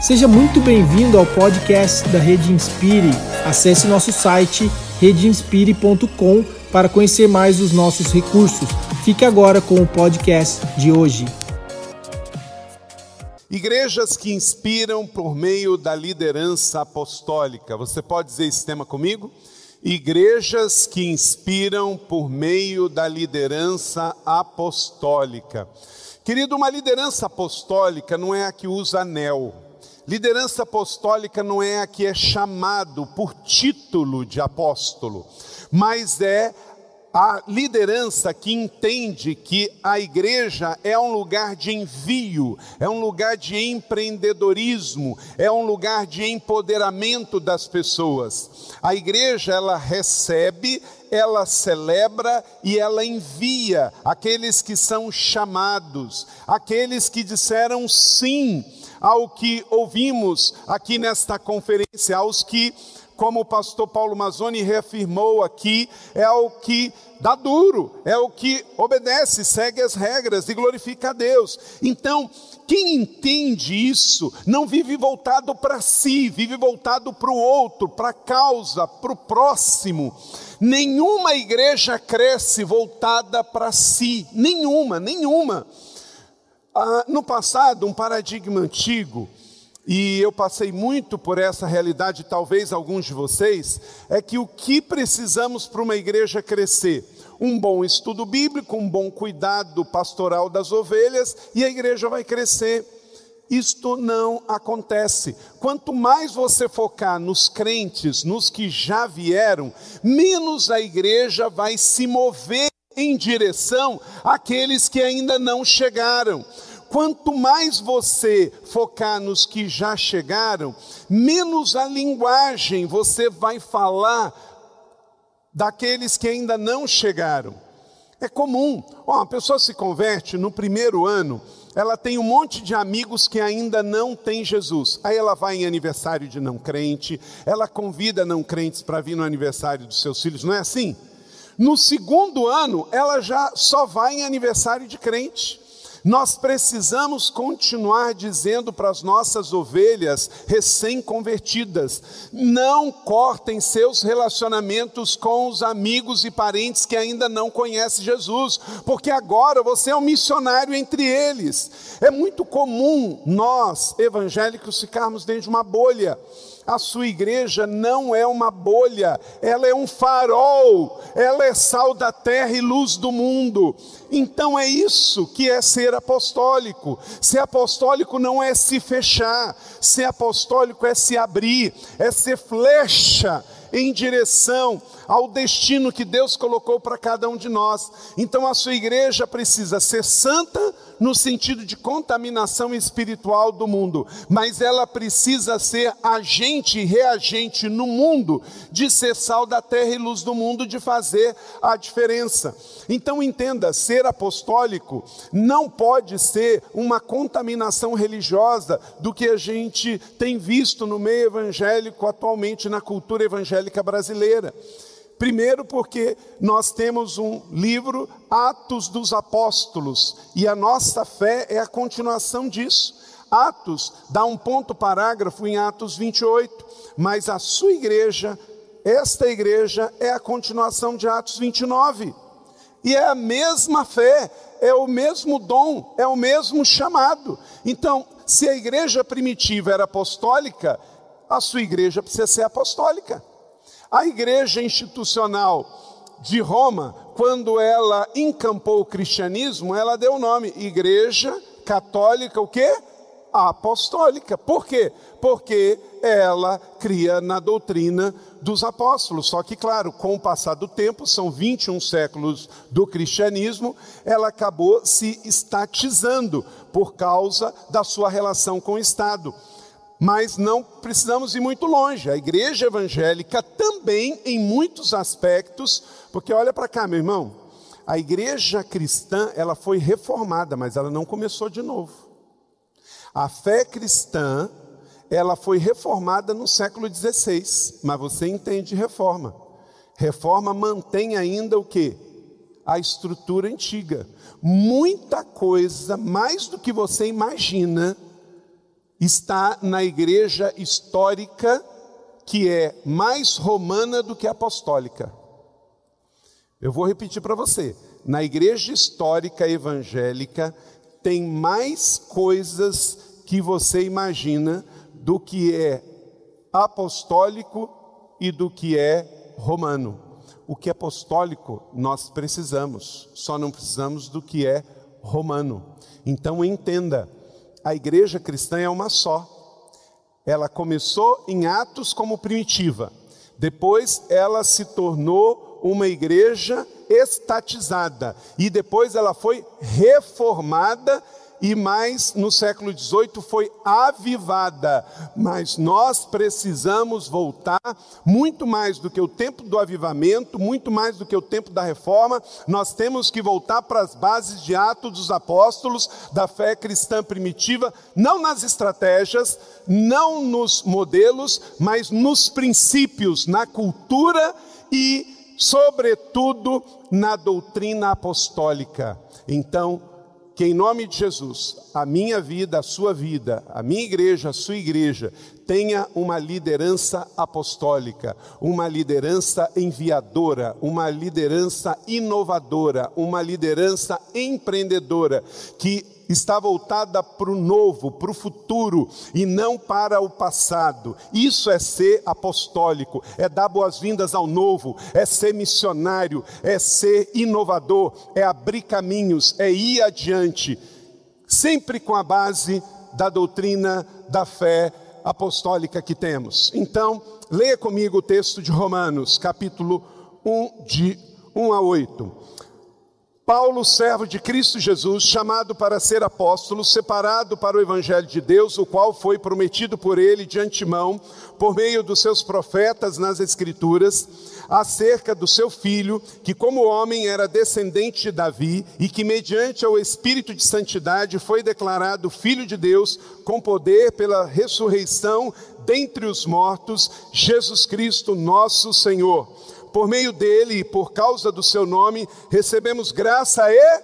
Seja muito bem-vindo ao podcast da Rede Inspire. Acesse nosso site redeinspire.com para conhecer mais os nossos recursos. Fique agora com o podcast de hoje. Igrejas que inspiram por meio da liderança apostólica. Você pode dizer esse tema comigo? Igrejas que inspiram por meio da liderança apostólica. Querido, uma liderança apostólica não é a que usa anel. Liderança apostólica não é a que é chamado por título de apóstolo, mas é a liderança que entende que a igreja é um lugar de envio, é um lugar de empreendedorismo, é um lugar de empoderamento das pessoas. A igreja ela recebe, ela celebra e ela envia aqueles que são chamados, aqueles que disseram sim ao que ouvimos aqui nesta conferência, aos que, como o pastor Paulo Mazzoni reafirmou aqui, é o que dá duro, é o que obedece, segue as regras e glorifica a Deus. Então, quem entende isso não vive voltado para si, vive voltado para o outro, para a causa, para o próximo. Nenhuma igreja cresce voltada para si, nenhuma, nenhuma. Ah, no passado, um paradigma antigo, e eu passei muito por essa realidade, talvez alguns de vocês, é que o que precisamos para uma igreja crescer? Um bom estudo bíblico, um bom cuidado pastoral das ovelhas, e a igreja vai crescer. Isto não acontece. Quanto mais você focar nos crentes, nos que já vieram, menos a igreja vai se mover em direção àqueles que ainda não chegaram. Quanto mais você focar nos que já chegaram, menos a linguagem você vai falar daqueles que ainda não chegaram. É comum, oh, uma pessoa se converte no primeiro ano, ela tem um monte de amigos que ainda não têm Jesus. Aí ela vai em aniversário de não crente, ela convida não crentes para vir no aniversário dos seus filhos, não é assim? No segundo ano, ela já só vai em aniversário de crente. Nós precisamos continuar dizendo para as nossas ovelhas recém-convertidas: não cortem seus relacionamentos com os amigos e parentes que ainda não conhecem Jesus, porque agora você é um missionário entre eles. É muito comum nós, evangélicos, ficarmos dentro de uma bolha a sua igreja não é uma bolha, ela é um farol, ela é sal da terra e luz do mundo. Então é isso que é ser apostólico. Ser apostólico não é se fechar, ser apostólico é se abrir, é ser flecha em direção ao destino que Deus colocou para cada um de nós. Então a sua igreja precisa ser santa no sentido de contaminação espiritual do mundo, mas ela precisa ser agente reagente no mundo, de ser sal da terra e luz do mundo, de fazer a diferença. Então entenda, ser apostólico não pode ser uma contaminação religiosa do que a gente tem visto no meio evangélico atualmente na cultura evangélica brasileira. Primeiro, porque nós temos um livro, Atos dos Apóstolos, e a nossa fé é a continuação disso. Atos dá um ponto parágrafo em Atos 28, mas a sua igreja, esta igreja, é a continuação de Atos 29. E é a mesma fé, é o mesmo dom, é o mesmo chamado. Então, se a igreja primitiva era apostólica, a sua igreja precisa ser apostólica. A igreja institucional de Roma, quando ela encampou o cristianismo, ela deu o nome Igreja Católica, o quê? Apostólica. Por quê? Porque ela cria na doutrina dos apóstolos. Só que, claro, com o passar do tempo, são 21 séculos do cristianismo, ela acabou se estatizando por causa da sua relação com o Estado. Mas não precisamos ir muito longe. A igreja evangélica também, em muitos aspectos, porque olha para cá, meu irmão, a igreja cristã, ela foi reformada, mas ela não começou de novo. A fé cristã, ela foi reformada no século XVI, mas você entende reforma. Reforma mantém ainda o que? A estrutura antiga. Muita coisa, mais do que você imagina, está na igreja histórica, que é mais romana do que apostólica. Eu vou repetir para você. Na igreja histórica evangélica, tem mais coisas que você imagina do que é apostólico e do que é romano. O que é apostólico nós precisamos, só não precisamos do que é romano. Então entenda, a igreja cristã é uma só. Ela começou em Atos como primitiva, depois ela se tornou uma igreja estatizada e depois ela foi reformada e mais no século XVIII foi avivada. Mas nós precisamos voltar muito mais do que o tempo do avivamento, muito mais do que o tempo da reforma. Nós temos que voltar para as bases de Atos dos Apóstolos, da fé cristã primitiva, não nas estratégias, não nos modelos, mas nos princípios, na cultura e, sobretudo, na doutrina apostólica. Então, que em nome de Jesus, a minha vida, a sua vida, a minha igreja, a sua igreja, tenha uma liderança apostólica, uma liderança enviadora, uma liderança inovadora, uma liderança empreendedora, que está voltada para o novo, para o futuro e não para o passado. Isso é ser apostólico, é dar boas-vindas ao novo, é ser missionário, é ser inovador, é abrir caminhos, é ir adiante, sempre com a base da doutrina da fé apostólica que temos. Então, leia comigo o texto de Romanos, capítulo 1, de 1 a 8. Paulo, servo de Cristo Jesus, chamado para ser apóstolo, separado para o evangelho de Deus, o qual foi prometido por ele de antemão, por meio dos seus profetas nas Escrituras, acerca do seu filho, que como homem era descendente de Davi e que mediante o espírito de santidade foi declarado filho de Deus, com poder pela ressurreição dentre os mortos, Jesus Cristo, nosso Senhor por meio dele e por causa do seu nome, recebemos graça e.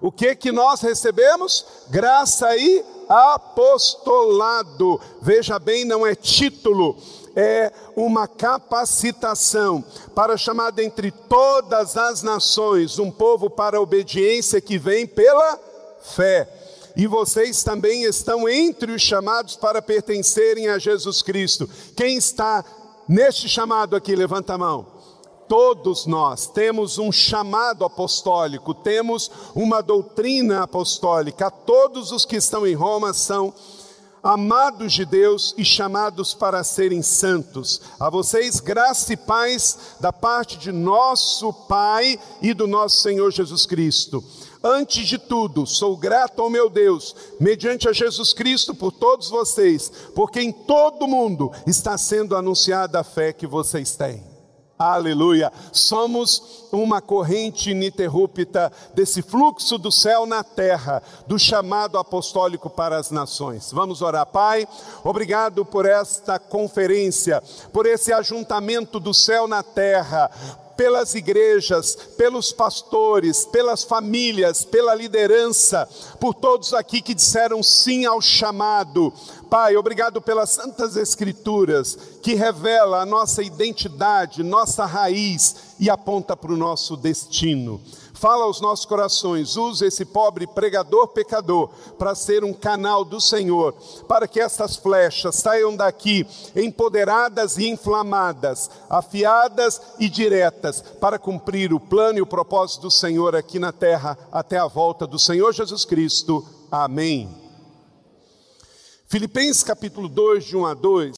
O que que nós recebemos? Graça e apostolado. Veja bem, não é título, é uma capacitação para chamar dentre todas as nações um povo para a obediência que vem pela fé. E vocês também estão entre os chamados para pertencerem a Jesus Cristo. Quem está Neste chamado aqui, levanta a mão. Todos nós temos um chamado apostólico, temos uma doutrina apostólica. Todos os que estão em Roma são amados de Deus e chamados para serem santos. A vocês, graça e paz da parte de nosso Pai e do nosso Senhor Jesus Cristo. Antes de tudo, sou grato ao meu Deus, mediante a Jesus Cristo, por todos vocês, porque em todo o mundo está sendo anunciada a fé que vocês têm. Aleluia. Somos uma corrente ininterrupta desse fluxo do céu na terra, do chamado apostólico para as nações. Vamos orar, Pai. Obrigado por esta conferência, por esse ajuntamento do céu na terra, pelas igrejas, pelos pastores, pelas famílias, pela liderança, por todos aqui que disseram sim ao chamado. Pai, obrigado pelas santas escrituras que revela a nossa identidade, nossa raiz e aponta para o nosso destino fala aos nossos corações, use esse pobre pregador pecador para ser um canal do Senhor, para que estas flechas saiam daqui empoderadas e inflamadas, afiadas e diretas, para cumprir o plano e o propósito do Senhor aqui na terra até a volta do Senhor Jesus Cristo. Amém. Filipenses capítulo 2, de 1 a 2,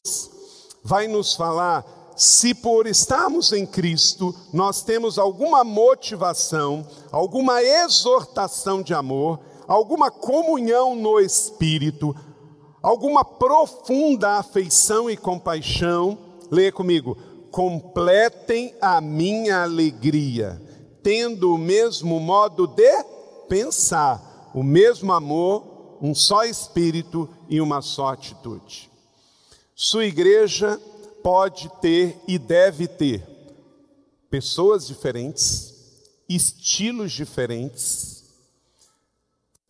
vai nos falar se por estarmos em Cristo, nós temos alguma motivação, alguma exortação de amor, alguma comunhão no Espírito, alguma profunda afeição e compaixão, leia comigo, completem a minha alegria, tendo o mesmo modo de pensar, o mesmo amor, um só espírito e uma só atitude. Sua igreja pode ter e deve ter pessoas diferentes, estilos diferentes,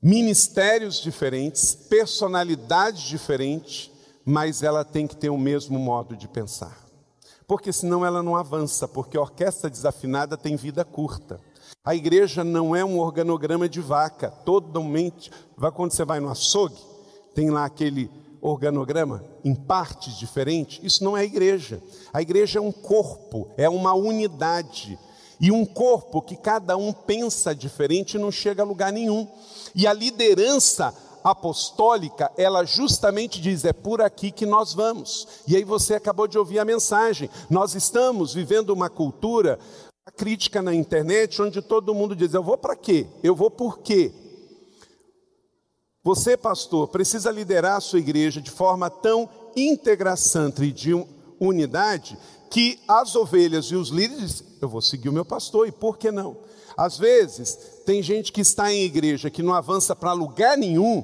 ministérios diferentes, personalidades diferentes, mas ela tem que ter o mesmo modo de pensar. Porque senão ela não avança, porque a orquestra desafinada tem vida curta. A igreja não é um organograma de vaca, totalmente. Quando você vai no açougue, tem lá aquele organograma em partes diferentes. Isso não é igreja. A igreja é um corpo, é uma unidade. E um corpo que cada um pensa diferente não chega a lugar nenhum. E a liderança apostólica, ela justamente diz: é por aqui que nós vamos. E aí você acabou de ouvir a mensagem. Nós estamos vivendo uma cultura a crítica na internet, onde todo mundo diz: Eu vou para quê? Eu vou por quê? Você, pastor, precisa liderar a sua igreja de forma tão integração e de unidade que as ovelhas e os líderes, eu vou seguir o meu pastor, e por que não? Às vezes, tem gente que está em igreja que não avança para lugar nenhum,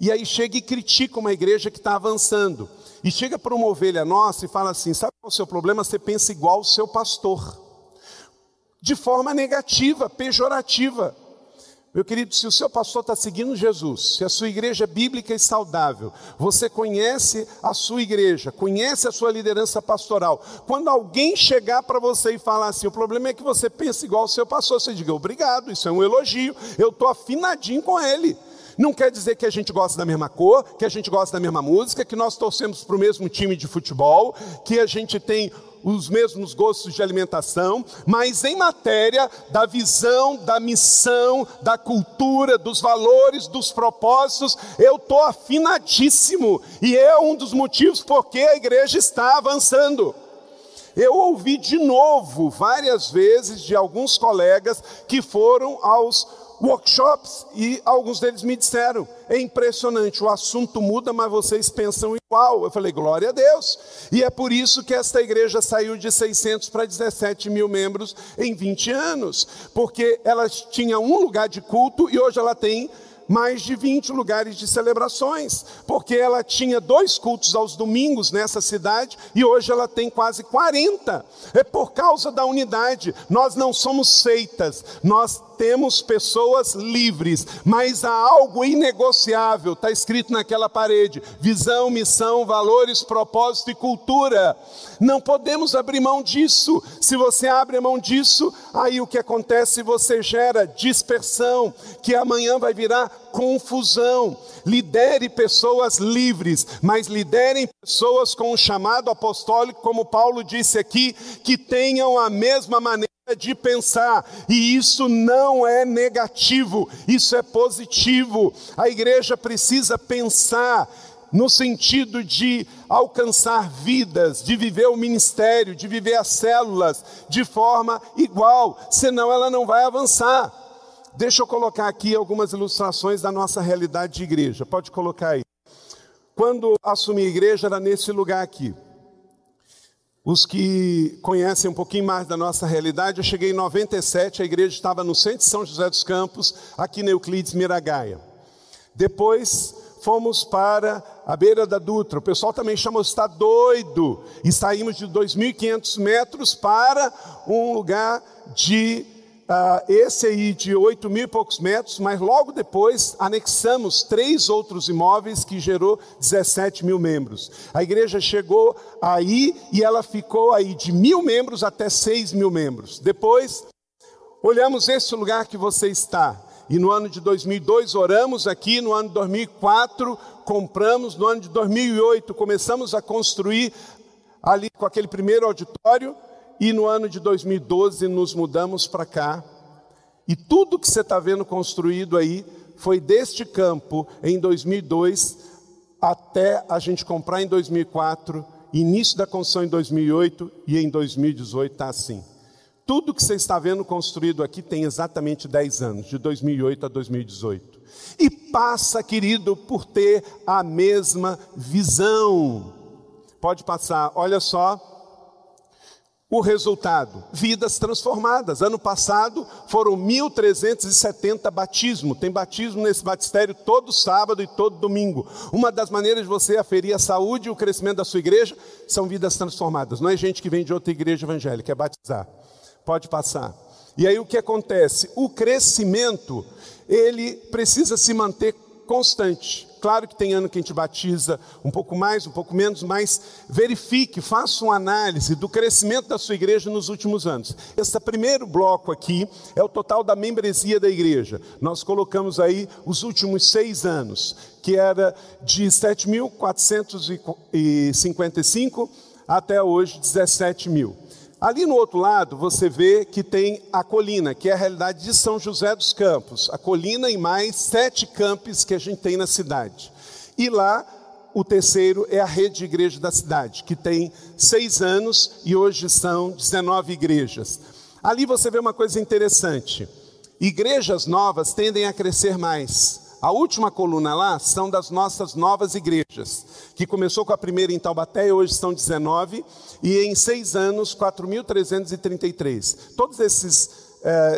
e aí chega e critica uma igreja que está avançando. E chega para uma ovelha nossa e fala assim: sabe qual é o seu problema? Você pensa igual o seu pastor de forma negativa, pejorativa. Meu querido, se o seu pastor está seguindo Jesus, se a sua igreja é bíblica e saudável, você conhece a sua igreja, conhece a sua liderança pastoral. Quando alguém chegar para você e falar assim, o problema é que você pensa igual ao seu pastor, você diga obrigado, isso é um elogio, eu estou afinadinho com ele. Não quer dizer que a gente gosta da mesma cor, que a gente gosta da mesma música, que nós torcemos para o mesmo time de futebol, que a gente tem os mesmos gostos de alimentação, mas em matéria da visão, da missão, da cultura, dos valores, dos propósitos, eu estou afinadíssimo, e é um dos motivos porque a igreja está avançando. Eu ouvi de novo várias vezes de alguns colegas que foram aos workshops e alguns deles me disseram: é impressionante, o assunto muda, mas vocês pensam igual. Eu falei: glória a Deus. E é por isso que esta igreja saiu de 600 para 17 mil membros em 20 anos, porque ela tinha um lugar de culto e hoje ela tem mais de 20 lugares de celebrações, porque ela tinha dois cultos aos domingos nessa cidade e hoje ela tem quase 40. É por causa da unidade. Nós não somos seitas, nós temos pessoas livres, mas há algo inegociável, está escrito naquela parede: visão, missão, valores, propósito e cultura. Não podemos abrir mão disso. Se você abre mão disso, aí o que acontece? Você gera dispersão, que amanhã vai virar confusão. Lidere pessoas livres, mas liderem pessoas com um chamado apostólico, como Paulo disse aqui, que tenham a mesma maneira de pensar, e isso não é negativo, isso é positivo. A igreja precisa pensar no sentido de alcançar vidas, de viver o ministério, de viver as células de forma igual, senão ela não vai avançar. Deixa eu colocar aqui algumas ilustrações da nossa realidade de igreja. Pode colocar aí. Quando assumi a igreja era nesse lugar aqui. Os que conhecem um pouquinho mais da nossa realidade, eu cheguei em 97, a igreja estava no centro de São José dos Campos, aqui na Euclides Miragaia. Depois fomos para a beira da Dutra. O pessoal também chamou, está doido. E saímos de 2.500 metros para um lugar de Uh, esse aí de 8 mil e poucos metros, mas logo depois anexamos três outros imóveis que gerou 17 mil membros. A igreja chegou aí e ela ficou aí de mil membros até 6 mil membros. Depois, olhamos esse lugar que você está. E no ano de 2002 oramos aqui, no ano de 2004 compramos, no ano de 2008 começamos a construir ali com aquele primeiro auditório e no ano de 2012 nos mudamos para cá. E tudo que você está vendo construído aí foi deste campo em 2002 até a gente comprar em 2004, início da construção em 2008 e em 2018 está assim. Tudo que você está vendo construído aqui tem exatamente 10 anos, de 2008 a 2018. E passa, querido, por ter a mesma visão. Pode passar, olha só, o resultado? Vidas transformadas. Ano passado foram 1.370 batismos. Tem batismo nesse batistério todo sábado e todo domingo. Uma das maneiras de você aferir a saúde e o crescimento da sua igreja são vidas transformadas. Não é gente que vem de outra igreja evangélica, é batizar. Pode passar. E aí o que acontece? O crescimento, ele precisa se manter constante. Claro que tem ano que a gente batiza um pouco mais, um pouco menos, mas verifique, faça uma análise do crescimento da sua igreja nos últimos anos. Esse primeiro bloco aqui é o total da membresia da igreja. Nós colocamos aí os últimos seis anos, que era de 7.455 até hoje 17 mil. Ali no outro lado, você vê que tem a colina, que é a realidade de São José dos Campos. A colina e mais sete campos que a gente tem na cidade. E lá, o terceiro é a rede de igreja da cidade, que tem seis anos e hoje são 19 igrejas. Ali você vê uma coisa interessante. Igrejas novas tendem a crescer mais. A última coluna lá são das nossas novas igrejas, que começou com a primeira em Taubaté e hoje são 19, e em seis anos, 4.333. Todas essas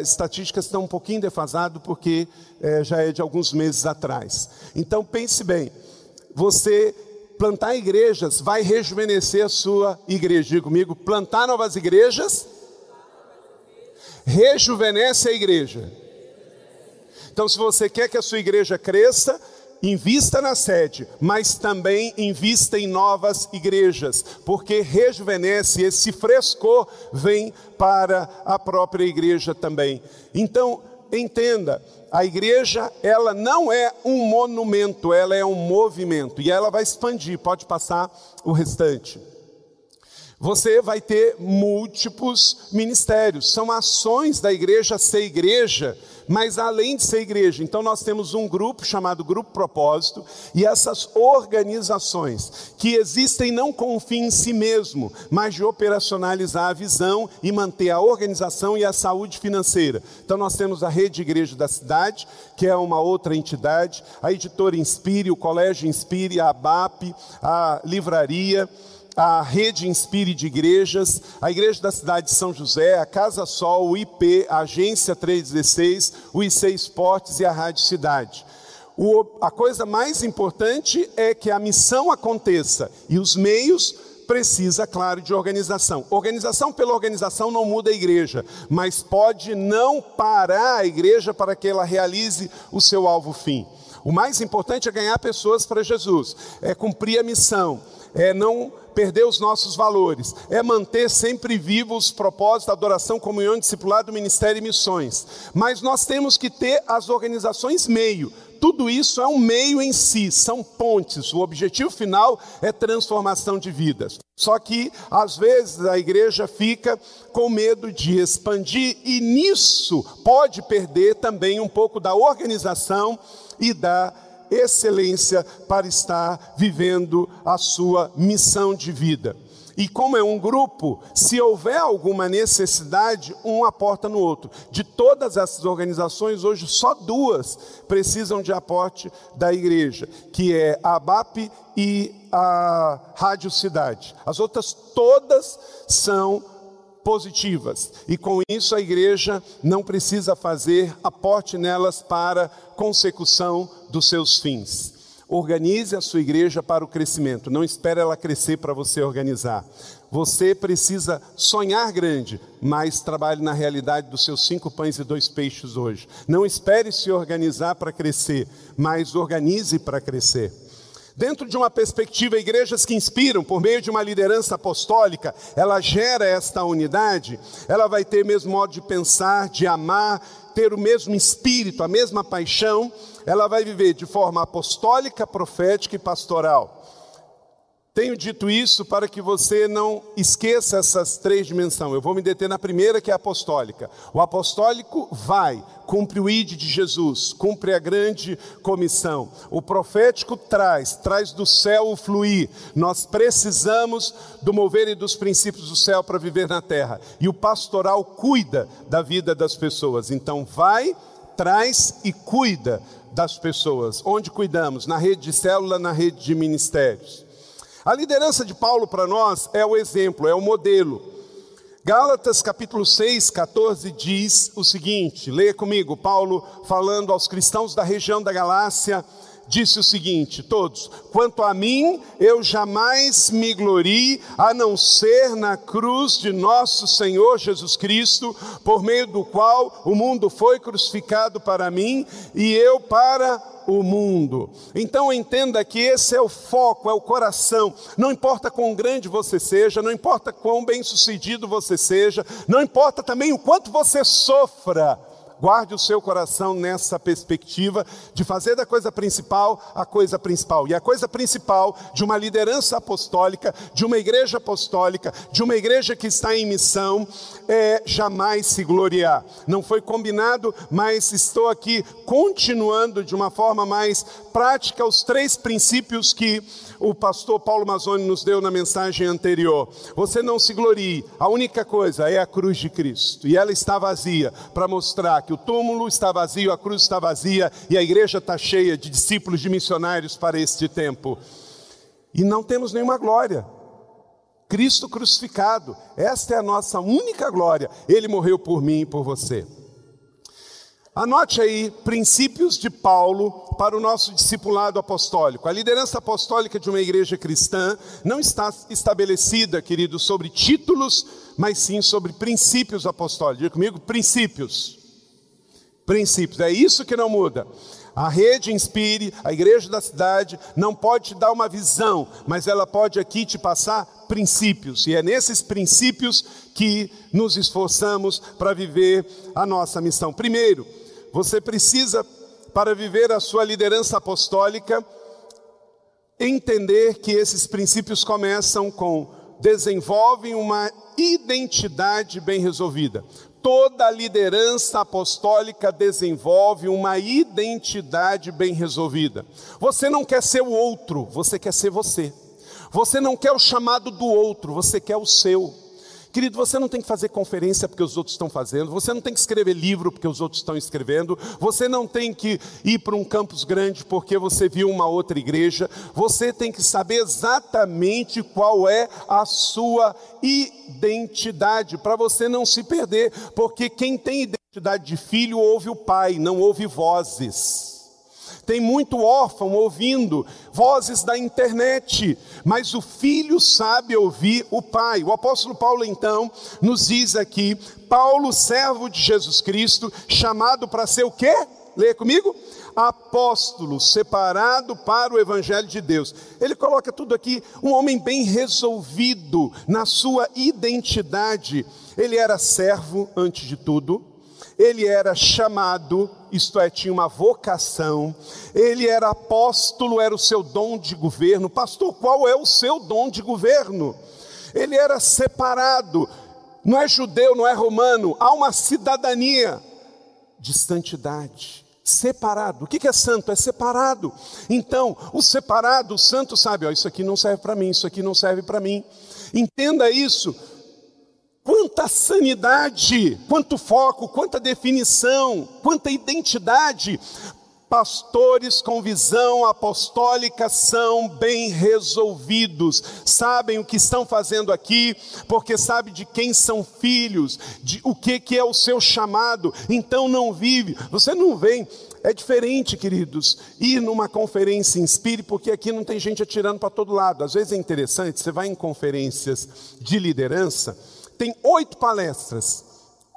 estatísticas estão um pouquinho defasadas, porque eh, já é de alguns meses atrás. Então pense bem, você plantar igrejas vai rejuvenescer a sua igreja. Diga comigo, plantar novas igrejas rejuvenesce a igreja. Então, se você quer que a sua igreja cresça, invista na sede, mas também invista em novas igrejas, porque rejuvenesce, esse frescor vem para a própria igreja também. Então, entenda, a igreja, ela não é um monumento, ela é um movimento, e ela vai expandir, pode passar o restante. Você vai ter múltiplos ministérios, são ações da igreja ser igreja, mas além de ser igreja, então nós temos um grupo chamado Grupo Propósito, e essas organizações que existem não com o fim em si mesmo, mas de operacionalizar a visão e manter a organização e a saúde financeira. Então nós temos a Rede Igreja da Cidade, que é uma outra entidade, a Editora Inspire, o Colégio Inspire, a ABAP, a Livraria, a Rede Inspire de Igrejas, a Igreja da Cidade de São José, a Casa Sol, o IP, a Agência 316, o IC Esportes e a Rádio Cidade. O, a coisa mais importante é que a missão aconteça e os meios precisa, claro, de organização. Organização pela organização não muda a igreja, mas pode não parar a igreja para que ela realize o seu alvo fim. O mais importante é ganhar pessoas para Jesus, é cumprir a missão, é não perder os nossos valores, é manter sempre vivos os propósitos da adoração, comunhão, discipulado, ministério e missões. Mas nós temos que ter as organizações meio. Tudo isso é um meio em si, são pontes. O objetivo final é transformação de vidas. Só que, às vezes, a igreja fica com medo de expandir, e nisso pode perder também um pouco da organização e da excelência para estar vivendo a sua missão de vida. E como é um grupo, se houver alguma necessidade, um aporta no outro. De todas essas organizações, hoje só duas precisam de aporte da igreja, que é a ABAP e a Rádio Cidade. As outras todas são positivas. E com isso a igreja não precisa fazer aporte nelas para consecução dos seus fins. Organize a sua igreja para o crescimento, não espere ela crescer para você organizar. Você precisa sonhar grande, mas trabalhe na realidade dos seus cinco pães e dois peixes hoje. Não espere se organizar para crescer, mas organize para crescer. Dentro de uma perspectiva, igrejas que inspiram por meio de uma liderança apostólica, ela gera esta unidade, ela vai ter o mesmo modo de pensar, de amar, ter o mesmo espírito, a mesma paixão, ela vai viver de forma apostólica, profética e pastoral. Tenho dito isso para que você não esqueça essas três dimensões. Eu vou me deter na primeira, que é apostólica. O apostólico vai, cumpre o ide de Jesus, cumpre a grande comissão. O profético traz, traz do céu o fluir. Nós precisamos do mover e dos princípios do céu para viver na terra. E o pastoral cuida da vida das pessoas. Então, vai, traz e cuida das pessoas. Onde cuidamos? Na rede de célula, na rede de ministérios. A liderança de Paulo para nós é o exemplo, é o modelo. Gálatas capítulo 6, 14 diz o seguinte: leia comigo, Paulo falando aos cristãos da região da Galácia, disse o seguinte: todos, quanto a mim, eu jamais me glorie a não ser na cruz de nosso Senhor Jesus Cristo, por meio do qual o mundo foi crucificado para mim e eu para o mundo. Então entenda que esse é o foco, é o coração. Não importa quão grande você seja, não importa quão bem-sucedido você seja, não importa também o quanto você sofra guarde o seu coração nessa perspectiva de fazer da coisa principal a coisa principal. E a coisa principal de uma liderança apostólica, de uma igreja apostólica, de uma igreja que está em missão, é jamais se gloriar. Não foi combinado, mas estou aqui continuando de uma forma mais prática os três princípios que o pastor Paulo Mazzoni nos deu na mensagem anterior. Você não se glorie, a única coisa é a cruz de Cristo. E ela está vazia para mostrar que o túmulo está vazio, a cruz está vazia e a igreja está cheia de discípulos, de missionários para este tempo. E não temos nenhuma glória. Cristo crucificado, esta é a nossa única glória. Ele morreu por mim e por você. Anote aí princípios de Paulo para o nosso discipulado apostólico. A liderança apostólica de uma igreja cristã não está estabelecida, querido, sobre títulos, mas sim sobre princípios apostólicos. Diga comigo, princípios. Princípios, é isso que não muda. A rede Inspire, a igreja da cidade, não pode te dar uma visão, mas ela pode aqui te passar princípios, e é nesses princípios que nos esforçamos para viver a nossa missão. Primeiro, você precisa, para viver a sua liderança apostólica, entender que esses princípios começam com desenvolvem uma identidade bem resolvida. Toda liderança apostólica desenvolve uma identidade bem resolvida. Você não quer ser o outro, você quer ser você. Você não quer o chamado do outro, você quer o seu. Querido, você não tem que fazer conferência porque os outros estão fazendo, você não tem que escrever livro porque os outros estão escrevendo, você não tem que ir para um campus grande porque você viu uma outra igreja, você tem que saber exatamente qual é a sua identidade, para você não se perder, porque quem tem identidade de filho ouve o pai, não ouve vozes. Tem muito órfão ouvindo vozes da internet, mas o filho sabe ouvir o pai. O apóstolo Paulo, então, nos diz aqui: Paulo, servo de Jesus Cristo, chamado para ser o quê? Leia comigo apóstolo, separado para o Evangelho de Deus. Ele coloca tudo aqui, um homem bem resolvido na sua identidade. Ele era servo antes de tudo, ele era chamado, isto é, tinha uma vocação, ele era apóstolo, era o seu dom de governo. Pastor, qual é o seu dom de governo? Ele era separado, não é judeu, não é romano, há uma cidadania de santidade. Separado, o que é santo? É separado. Então, o separado, o santo sabe: ó, isso aqui não serve para mim, isso aqui não serve para mim. Entenda isso Quanta sanidade, quanto foco, quanta definição, quanta identidade. Pastores com visão apostólica são bem resolvidos, sabem o que estão fazendo aqui, porque sabe de quem são filhos, de o que, que é o seu chamado, então não vive. Você não vem, é diferente, queridos, ir numa conferência Inspire, porque aqui não tem gente atirando para todo lado. Às vezes é interessante, você vai em conferências de liderança tem oito palestras,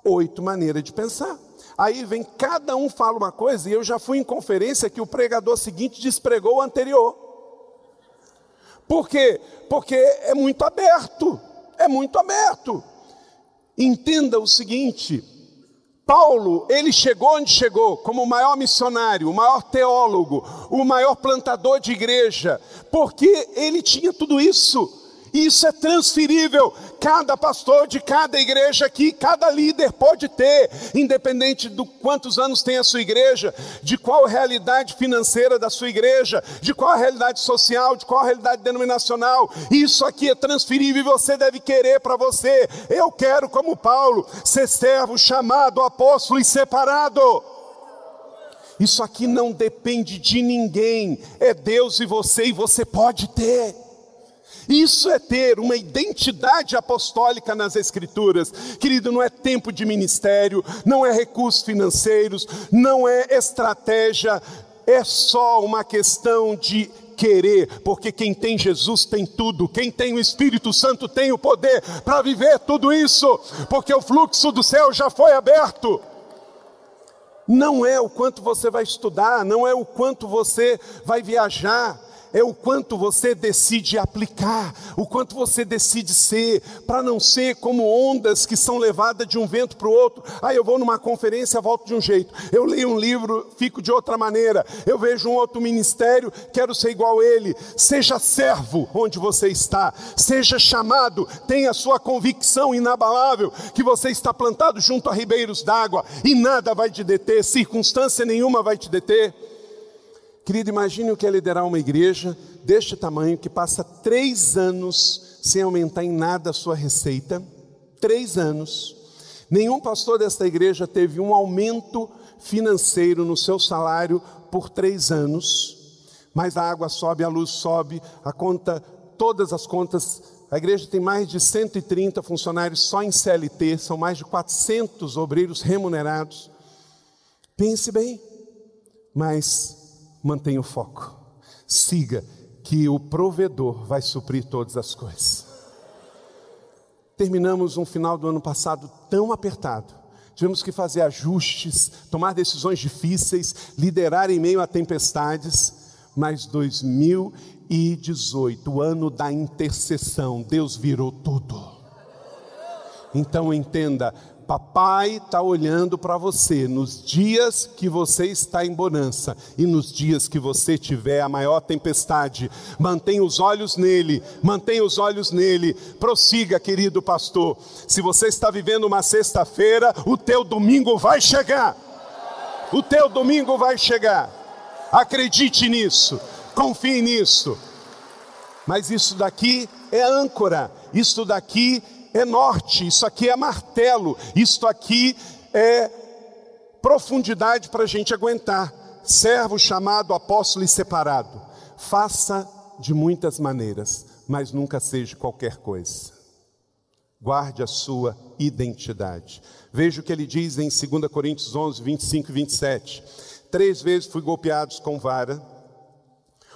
oito maneiras de pensar. Aí vem, cada um fala uma coisa, e eu já fui em conferência que o pregador seguinte despregou o anterior. Por quê? Porque é muito aberto, é muito aberto. Entenda o seguinte: Paulo, ele chegou onde chegou, como o maior missionário, o maior teólogo, o maior plantador de igreja, porque ele tinha tudo isso. Isso é transferível. Cada pastor de cada igreja aqui, cada líder pode ter, independente do quantos anos tem a sua igreja, de qual realidade financeira da sua igreja, de qual realidade social, de qual realidade denominacional. Isso aqui é transferível e você deve querer para você. Eu quero, como Paulo, ser servo, chamado, apóstolo e separado. Isso aqui não depende de ninguém, é Deus e você, e você pode ter. Isso é ter uma identidade apostólica nas Escrituras. Querido, não é tempo de ministério, não é recursos financeiros, não é estratégia é só uma questão de querer, porque quem tem Jesus tem tudo, quem tem o Espírito Santo tem o poder para viver tudo isso, porque o fluxo do céu já foi aberto. Não é o quanto você vai estudar, não é o quanto você vai viajar, é o quanto você decide aplicar, o quanto você decide ser, para não ser como ondas que são levadas de um vento para o outro. Ah, eu vou numa conferência, volto de um jeito. Eu leio um livro, fico de outra maneira. Eu vejo um outro ministério, quero ser igual a ele. Seja servo onde você está, seja chamado, tenha sua convicção inabalável que você está plantado junto a ribeiros d'água e nada vai te deter, circunstância nenhuma vai te deter. Querido, imagine o que é liderar uma igreja deste tamanho que passa três anos sem aumentar em nada a sua receita. Três anos. Nenhum pastor desta igreja teve um aumento financeiro no seu salário por três anos. Mas a água sobe, a luz sobe, a conta, todas as contas. A igreja tem mais de 130 funcionários só em CLT, são mais de 400 obreiros remunerados. Pense bem, mas mantenha o foco. Siga, que o provedor vai suprir todas as coisas. Terminamos um final do ano passado tão apertado. Tivemos que fazer ajustes, tomar decisões difíceis, liderar em meio a tempestades, mas 2018, o ano da intercessão, Deus virou tudo. Então entenda, Papai está olhando para você nos dias que você está em bonança e nos dias que você tiver a maior tempestade. Mantenha os olhos nele, mantenha os olhos nele. Prossiga, querido pastor. Se você está vivendo uma sexta-feira, o teu domingo vai chegar. O teu domingo vai chegar. Acredite nisso, confie nisso. Mas isso daqui é âncora, isso daqui é norte, isso aqui é martelo, isto aqui é profundidade para a gente aguentar. Servo chamado, apóstolo e separado. Faça de muitas maneiras, mas nunca seja qualquer coisa. Guarde a sua identidade. Veja o que ele diz em 2 Coríntios 11, 25 e 27. Três vezes fui golpeado com vara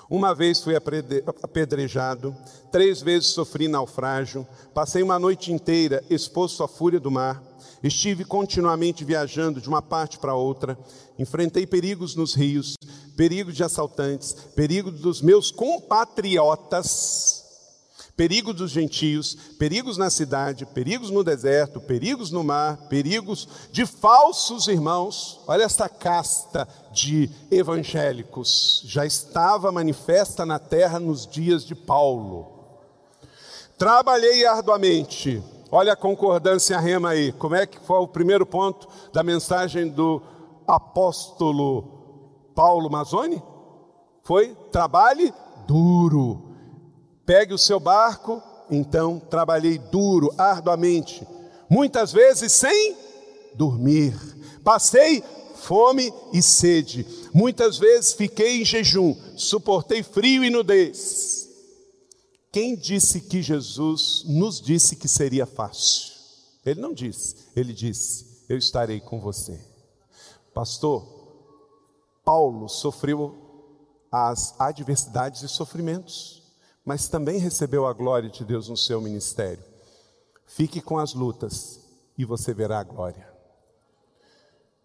uma vez fui apedrejado, três vezes sofri naufrágio, passei uma noite inteira exposto à fúria do mar, estive continuamente viajando de uma parte para outra, enfrentei perigos nos rios, perigos de assaltantes, perigos dos meus compatriotas, perigo dos gentios, perigos na cidade, perigos no deserto, perigos no mar, perigos de falsos irmãos. Olha essa casta de evangélicos, já estava manifesta na terra nos dias de Paulo. Trabalhei arduamente. Olha a concordância rema aí. Como é que foi o primeiro ponto da mensagem do apóstolo Paulo Mazzoni? Foi trabalhe duro. Pegue o seu barco, então trabalhei duro, arduamente, muitas vezes sem dormir. Passei fome e sede. Muitas vezes fiquei em jejum, suportei frio e nudez. Quem disse que Jesus nos disse que seria fácil? Ele não disse, ele disse: Eu estarei com você. Pastor, Paulo sofreu as adversidades e sofrimentos mas também recebeu a glória de Deus no seu ministério. Fique com as lutas e você verá a glória.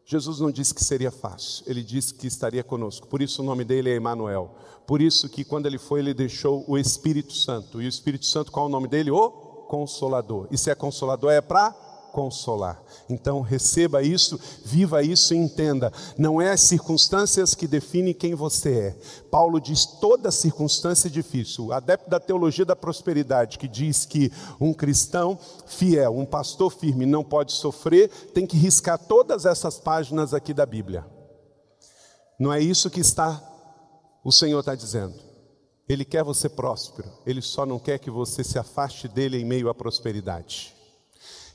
Jesus não disse que seria fácil, ele disse que estaria conosco. Por isso o nome dele é Emanuel. Por isso que quando ele foi, ele deixou o Espírito Santo. E o Espírito Santo, qual é o nome dele? O Consolador. E se é consolador é para consolar. Então receba isso, viva isso e entenda. Não é as circunstâncias que definem quem você é. Paulo diz toda circunstância é difícil. Adepto da teologia da prosperidade que diz que um cristão fiel, um pastor firme não pode sofrer, tem que riscar todas essas páginas aqui da Bíblia. Não é isso que está o Senhor está dizendo. Ele quer você próspero, ele só não quer que você se afaste dele em meio à prosperidade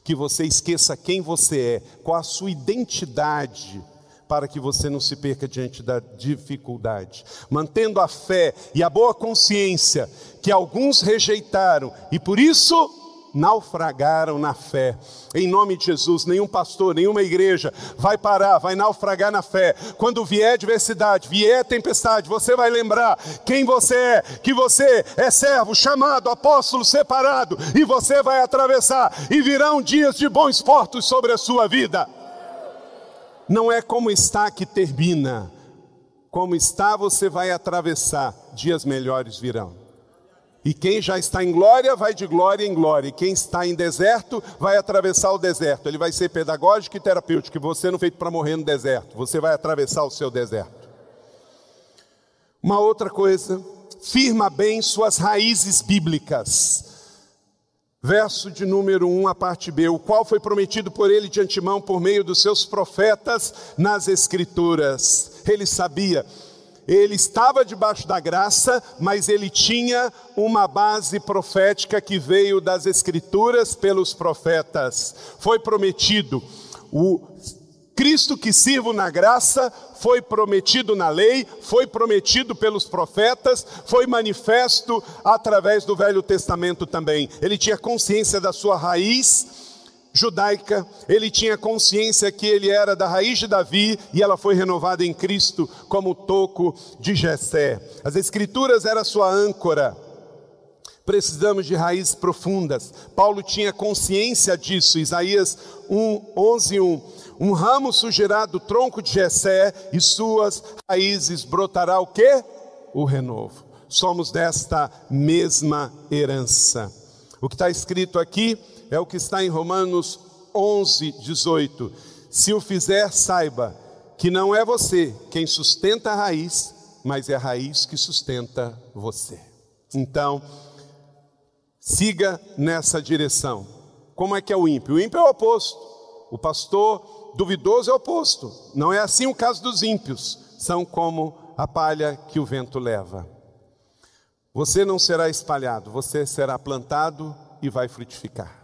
que você esqueça quem você é, qual a sua identidade, para que você não se perca diante da dificuldade. Mantendo a fé e a boa consciência que alguns rejeitaram e por isso naufragaram na fé. Em nome de Jesus, nenhum pastor, nenhuma igreja vai parar, vai naufragar na fé. Quando vier adversidade, vier tempestade, você vai lembrar quem você é, que você é servo, chamado, apóstolo, separado, e você vai atravessar, e virão dias de bons portos sobre a sua vida. Não é como está que termina, como está você vai atravessar, dias melhores virão. E quem já está em glória, vai de glória em glória. E quem está em deserto, vai atravessar o deserto. Ele vai ser pedagógico e terapêutico. Você não feito para morrer no deserto. Você vai atravessar o seu deserto. Uma outra coisa, firma bem suas raízes bíblicas. Verso de número 1, a parte B, o qual foi prometido por ele de antemão por meio dos seus profetas nas Escrituras. Ele sabia ele estava debaixo da graça, mas ele tinha uma base profética que veio das Escrituras pelos profetas. Foi prometido o Cristo que sirvo na graça foi prometido na lei, foi prometido pelos profetas, foi manifesto através do Velho Testamento também. Ele tinha consciência da sua raiz judaica, ele tinha consciência que ele era da raiz de Davi e ela foi renovada em Cristo como o toco de Jessé. As escrituras era sua âncora. Precisamos de raízes profundas. Paulo tinha consciência disso. Isaías 1, 11, 1. Um ramo surgirá do tronco de Jessé e suas raízes brotará o quê? O renovo. Somos desta mesma herança. O que está escrito aqui é o que está em Romanos 11, 18. Se o fizer, saiba que não é você quem sustenta a raiz, mas é a raiz que sustenta você. Então, siga nessa direção. Como é que é o ímpio? O ímpio é o oposto. O pastor duvidoso é o oposto. Não é assim o caso dos ímpios. São como a palha que o vento leva. Você não será espalhado, você será plantado e vai frutificar.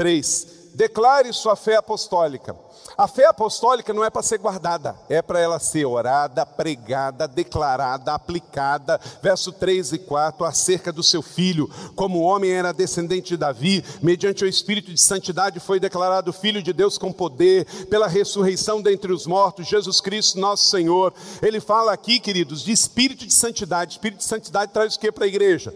3. Declare sua fé apostólica. A fé apostólica não é para ser guardada, é para ela ser orada, pregada, declarada, aplicada. Verso 3 e 4, acerca do seu filho, como o homem era descendente de Davi, mediante o espírito de santidade foi declarado filho de Deus com poder, pela ressurreição dentre os mortos, Jesus Cristo, nosso Senhor. Ele fala aqui, queridos, de espírito de santidade. Espírito de santidade traz o que para a igreja?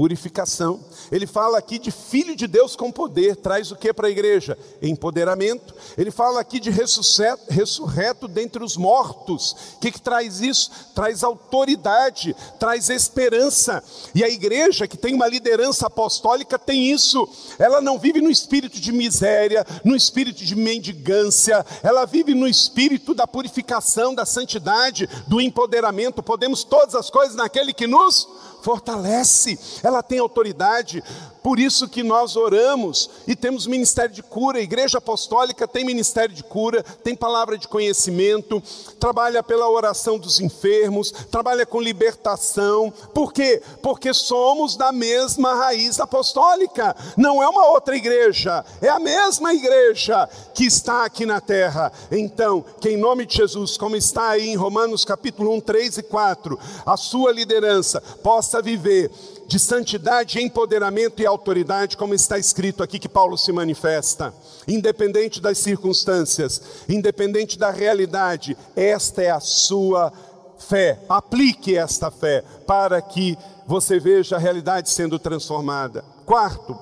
Purificação. Ele fala aqui de filho de Deus com poder, traz o que para a igreja? Empoderamento. Ele fala aqui de ressurreto, ressurreto dentre os mortos. O que, que traz isso? Traz autoridade, traz esperança. E a igreja que tem uma liderança apostólica tem isso. Ela não vive no espírito de miséria, no espírito de mendigância, ela vive no espírito da purificação, da santidade, do empoderamento. Podemos todas as coisas naquele que nos fortalece, ela tem autoridade. Por isso que nós oramos e temos ministério de cura. A igreja apostólica tem ministério de cura, tem palavra de conhecimento, trabalha pela oração dos enfermos, trabalha com libertação. Por quê? Porque somos da mesma raiz apostólica. Não é uma outra igreja, é a mesma igreja que está aqui na terra. Então, que em nome de Jesus, como está aí em Romanos capítulo 1, 3 e 4, a sua liderança possa viver de santidade, empoderamento e autoridade, como está escrito aqui que Paulo se manifesta, independente das circunstâncias, independente da realidade, esta é a sua fé. Aplique esta fé para que você veja a realidade sendo transformada. Quarto,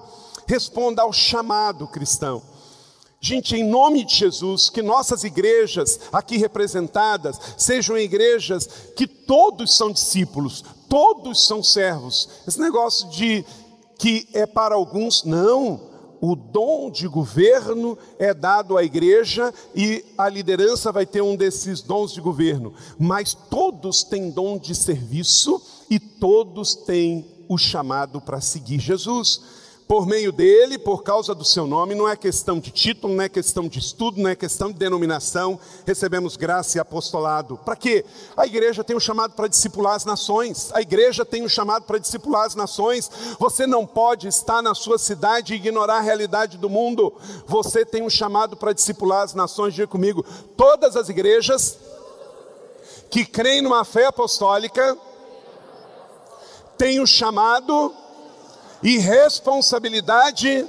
responda ao chamado cristão. Gente, em nome de Jesus, que nossas igrejas aqui representadas sejam igrejas que todos são discípulos, todos são servos. Esse negócio de que é para alguns, não. O dom de governo é dado à igreja e a liderança vai ter um desses dons de governo, mas todos têm dom de serviço e todos têm o chamado para seguir Jesus por meio dele, por causa do seu nome, não é questão de título, não é questão de estudo, não é questão de denominação, recebemos graça e apostolado. Para quê? A igreja tem um chamado para discipular as nações, a igreja tem um chamado para discipular as nações. Você não pode estar na sua cidade e ignorar a realidade do mundo, você tem um chamado para discipular as nações. Diga comigo, todas as igrejas que creem numa fé apostólica têm o chamado e responsabilidade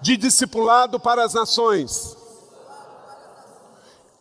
de discipulado para as nações.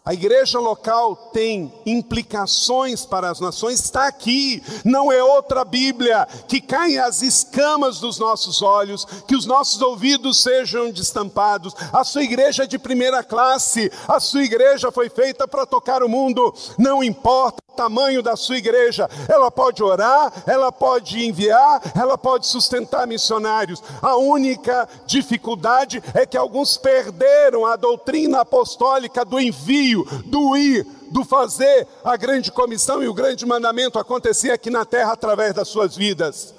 A igreja local tem implicações para as nações, está aqui, não é outra Bíblia, que caem as escamas dos nossos olhos, que os nossos ouvidos sejam destampados. A sua igreja é de primeira classe, a sua igreja foi feita para tocar o mundo, não importa o tamanho da sua igreja, ela pode orar, ela pode enviar, ela pode sustentar missionários. A única dificuldade é que alguns perderam a doutrina apostólica do envio do ir, do fazer a grande comissão e o grande mandamento acontecer aqui na terra através das suas vidas.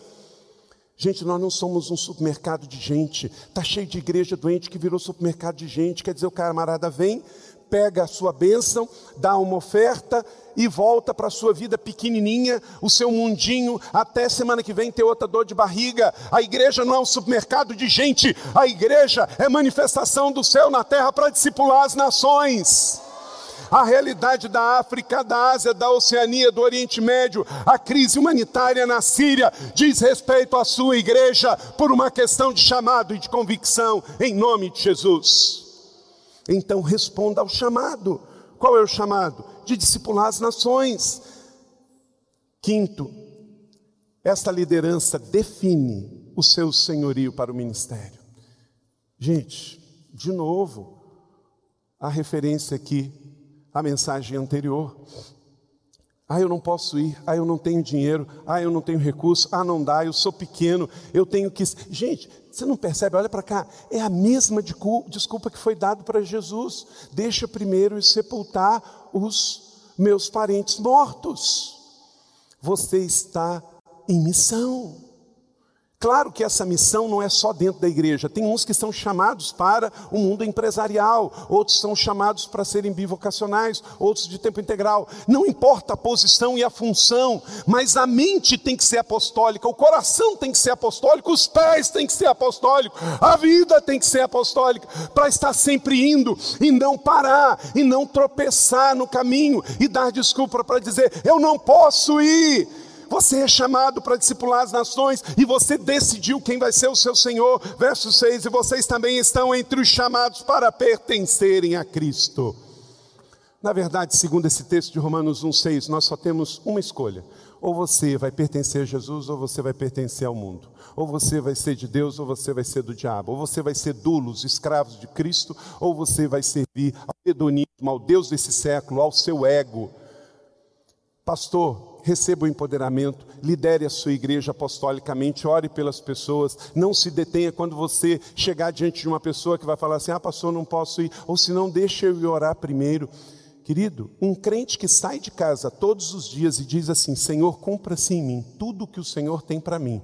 Gente, nós não somos um supermercado de gente. Está cheio de igreja doente que virou supermercado de gente. Quer dizer, o camarada vem, pega a sua bênção, dá uma oferta e volta para a sua vida pequenininha, o seu mundinho, até semana que vem ter outra dor de barriga. A igreja não é um supermercado de gente, a igreja é manifestação do céu na terra para discipular as nações a realidade da África, da Ásia, da Oceania, do Oriente Médio, a crise humanitária na Síria, diz respeito à sua igreja por uma questão de chamado e de convicção, em nome de Jesus. Então responda ao chamado. Qual é o chamado? De discipular as nações. Quinto, esta liderança define o seu senhorio para o ministério. Gente, de novo, a referência aqui a mensagem anterior. Ah, eu não posso ir. Ah, eu não tenho dinheiro. Ah, eu não tenho recurso. Ah, não dá. Eu sou pequeno. Eu tenho que. Gente, você não percebe? Olha para cá. É a mesma desculpa que foi dado para Jesus. Deixa primeiro sepultar os meus parentes mortos. Você está em missão. Claro que essa missão não é só dentro da igreja, tem uns que são chamados para o mundo empresarial, outros são chamados para serem bivocacionais, outros de tempo integral. Não importa a posição e a função, mas a mente tem que ser apostólica, o coração tem que ser apostólico, os pés têm que ser apostólicos, a vida tem que ser apostólica, para estar sempre indo e não parar, e não tropeçar no caminho e dar desculpa para dizer: eu não posso ir. Você é chamado para discipular as nações e você decidiu quem vai ser o seu Senhor. Verso 6: E vocês também estão entre os chamados para pertencerem a Cristo. Na verdade, segundo esse texto de Romanos 1,6, nós só temos uma escolha: ou você vai pertencer a Jesus, ou você vai pertencer ao mundo. Ou você vai ser de Deus, ou você vai ser do diabo. Ou você vai ser dulos, escravos de Cristo, ou você vai servir ao hedonismo, ao Deus desse século, ao seu ego. Pastor, receba o empoderamento, lidere a sua igreja apostolicamente, ore pelas pessoas, não se detenha quando você chegar diante de uma pessoa que vai falar assim: ah, pastor, não posso ir, ou se não, deixa eu ir orar primeiro. Querido, um crente que sai de casa todos os dias e diz assim: Senhor, compra-se em mim tudo o que o Senhor tem para mim,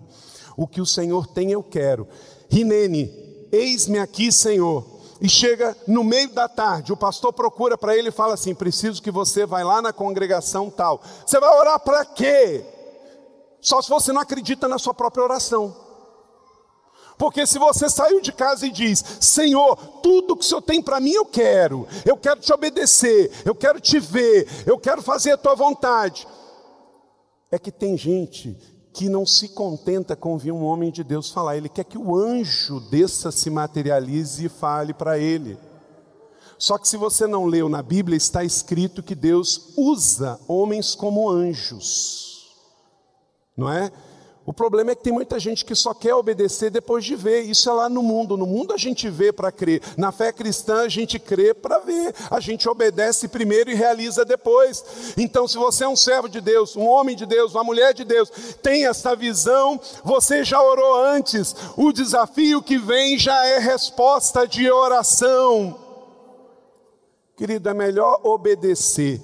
o que o Senhor tem eu quero. Rinene, eis-me aqui, Senhor e chega no meio da tarde, o pastor procura para ele e fala assim: preciso que você vá lá na congregação tal. Você vai orar para quê? Só se você não acredita na sua própria oração. Porque se você saiu de casa e diz: Senhor, tudo que o Senhor tem para mim eu quero, eu quero te obedecer, eu quero te ver, eu quero fazer a tua vontade. É que tem gente que não se contenta com ouvir um homem de Deus falar, ele quer que o anjo desça, se materialize e fale para ele. Só que se você não leu na Bíblia, está escrito que Deus usa homens como anjos, não é? O problema é que tem muita gente que só quer obedecer depois de ver. Isso é lá no mundo. No mundo a gente vê para crer. Na fé cristã a gente crê para ver. A gente obedece primeiro e realiza depois. Então, se você é um servo de Deus, um homem de Deus, uma mulher de Deus, tem essa visão, você já orou antes. O desafio que vem já é resposta de oração. Querido, é melhor obedecer.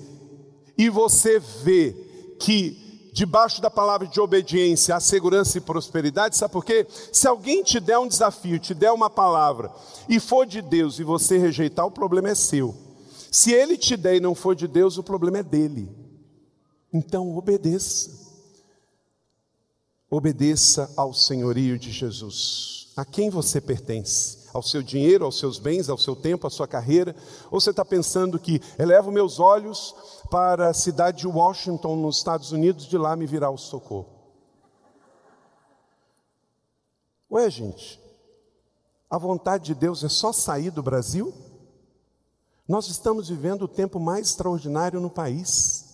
E você vê que debaixo da palavra de obediência, a segurança e prosperidade, sabe por quê? Se alguém te der um desafio, te der uma palavra, e for de Deus e você rejeitar, o problema é seu. Se ele te der e não for de Deus, o problema é dele. Então obedeça. Obedeça ao senhorio de Jesus. A quem você pertence? Ao seu dinheiro, aos seus bens, ao seu tempo, à sua carreira? Ou você está pensando que elevo meus olhos para a cidade de Washington, nos Estados Unidos, de lá me virá o socorro. Ué, gente, a vontade de Deus é só sair do Brasil? Nós estamos vivendo o tempo mais extraordinário no país.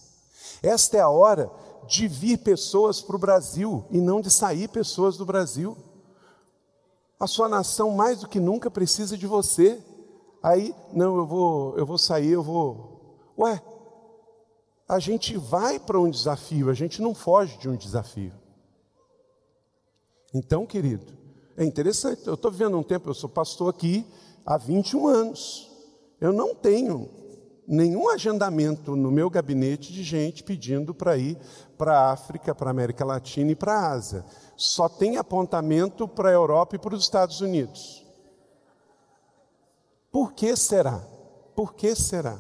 Esta é a hora de vir pessoas para o Brasil e não de sair pessoas do Brasil. A sua nação mais do que nunca precisa de você. Aí, não, eu vou, eu vou sair, eu vou. Ué, a gente vai para um desafio, a gente não foge de um desafio. Então, querido, é interessante. Eu estou vivendo um tempo, eu sou pastor aqui há 21 anos. Eu não tenho nenhum agendamento no meu gabinete de gente pedindo para ir para a África, para a América Latina e para a Ásia. Só tem apontamento para a Europa e para os Estados Unidos. Por que será? Por que será?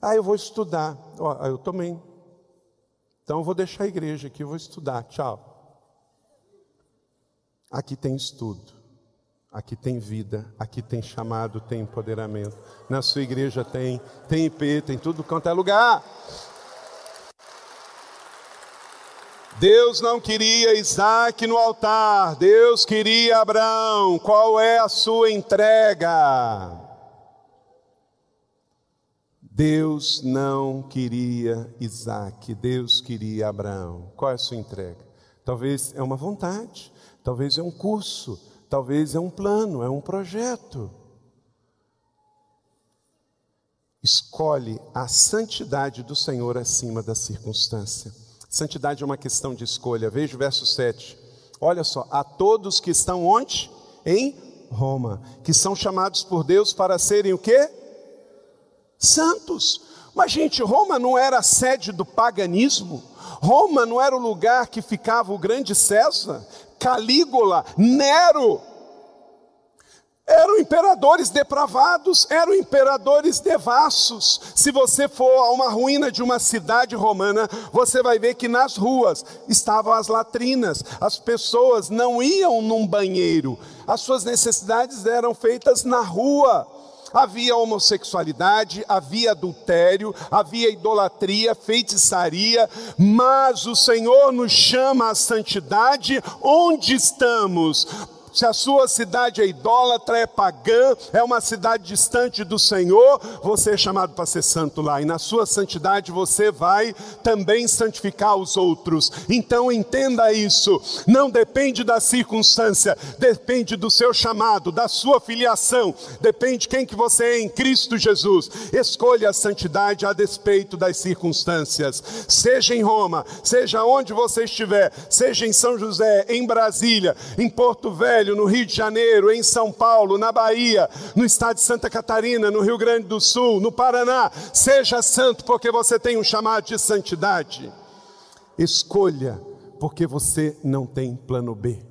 Ah, eu vou estudar. Oh, eu também. Então eu vou deixar a igreja aqui, eu vou estudar. Tchau. Aqui tem estudo, aqui tem vida, aqui tem chamado, tem empoderamento. Na sua igreja tem, tem IP, tem tudo quanto é lugar. Deus não queria Isaac no altar, Deus queria Abraão. Qual é a sua entrega? Deus não queria Isaac, Deus queria Abraão. Qual é a sua entrega? Talvez é uma vontade, talvez é um curso, talvez é um plano, é um projeto. Escolhe a santidade do Senhor acima da circunstância. Santidade é uma questão de escolha. Veja o verso 7. Olha só, a todos que estão onde? Em Roma, que são chamados por Deus para serem o quê? Santos. Mas gente, Roma não era a sede do paganismo? Roma não era o lugar que ficava o grande César? Calígula, Nero, eram imperadores depravados, eram imperadores devassos. Se você for a uma ruína de uma cidade romana, você vai ver que nas ruas estavam as latrinas, as pessoas não iam num banheiro, as suas necessidades eram feitas na rua. Havia homossexualidade, havia adultério, havia idolatria, feitiçaria, mas o Senhor nos chama à santidade. Onde estamos se a sua cidade é idólatra, é pagã, é uma cidade distante do Senhor, você é chamado para ser santo lá, e na sua santidade você vai também santificar os outros. Então entenda isso, não depende da circunstância, depende do seu chamado, da sua filiação, depende de quem que você é em Cristo Jesus. Escolha a santidade a despeito das circunstâncias, seja em Roma, seja onde você estiver, seja em São José, em Brasília, em Porto Velho, Velho, no Rio de Janeiro, em São Paulo, na Bahia, no estado de Santa Catarina, no Rio Grande do Sul, no Paraná. Seja santo, porque você tem um chamado de santidade. Escolha, porque você não tem plano B.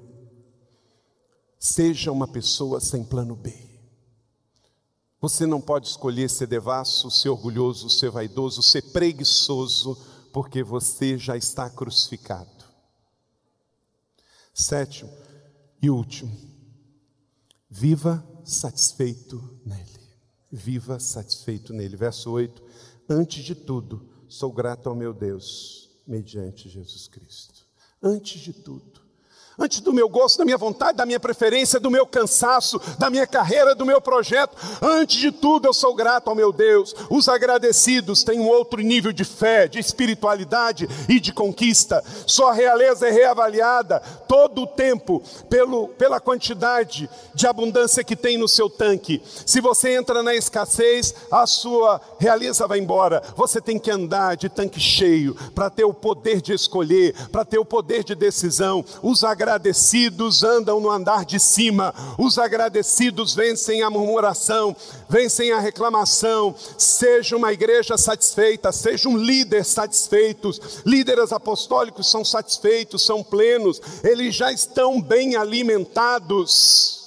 Seja uma pessoa sem plano B. Você não pode escolher ser devasso, ser orgulhoso, ser vaidoso, ser preguiçoso, porque você já está crucificado. Sétimo, e último, viva satisfeito nele. Viva satisfeito nele. Verso 8: Antes de tudo, sou grato ao meu Deus, mediante Jesus Cristo. Antes de tudo antes do meu gosto, da minha vontade, da minha preferência, do meu cansaço, da minha carreira, do meu projeto. Antes de tudo, eu sou grato ao meu Deus. Os agradecidos têm um outro nível de fé, de espiritualidade e de conquista. Sua realeza é reavaliada todo o tempo pelo, pela quantidade de abundância que tem no seu tanque. Se você entra na escassez, a sua realeza vai embora. Você tem que andar de tanque cheio para ter o poder de escolher, para ter o poder de decisão. Os agradecidos agradecidos andam no andar de cima, os agradecidos vencem a murmuração, vencem a reclamação. Seja uma igreja satisfeita, seja um líder satisfeito. Líderes apostólicos são satisfeitos, são plenos, eles já estão bem alimentados.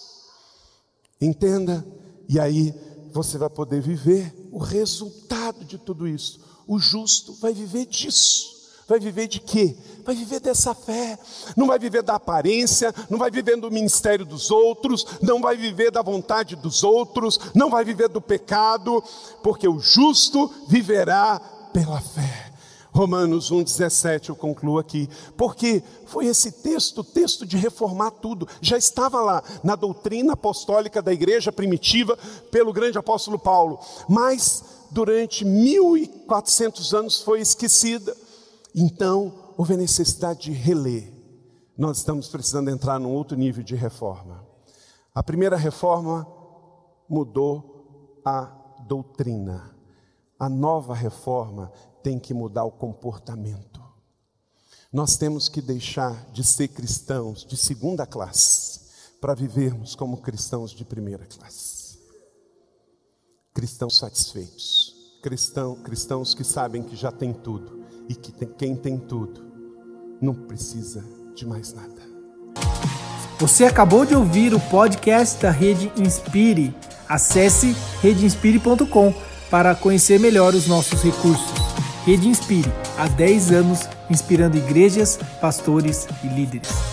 Entenda, e aí você vai poder viver o resultado de tudo isso. O justo vai viver disso. Vai viver de quê? Vai viver dessa fé. Não vai viver da aparência, não vai viver do ministério dos outros, não vai viver da vontade dos outros, não vai viver do pecado, porque o justo viverá pela fé. Romanos 1,17 eu concluo aqui, porque foi esse texto, texto de reformar tudo, já estava lá na doutrina apostólica da igreja primitiva pelo grande apóstolo Paulo, mas durante 1400 anos foi esquecida, então houve a necessidade de reler. Nós estamos precisando entrar num outro nível de reforma. A primeira reforma mudou a doutrina. A nova reforma tem que mudar o comportamento. Nós temos que deixar de ser cristãos de segunda classe para vivermos como cristãos de primeira classe. Cristãos satisfeitos, cristão, cristãos que sabem que já tem tudo e que tem, quem tem tudo não precisa de mais nada. Você acabou de ouvir o podcast da Rede Inspire. Acesse redeinspire.com para conhecer melhor os nossos recursos. Rede Inspire, há 10 anos inspirando igrejas, pastores e líderes.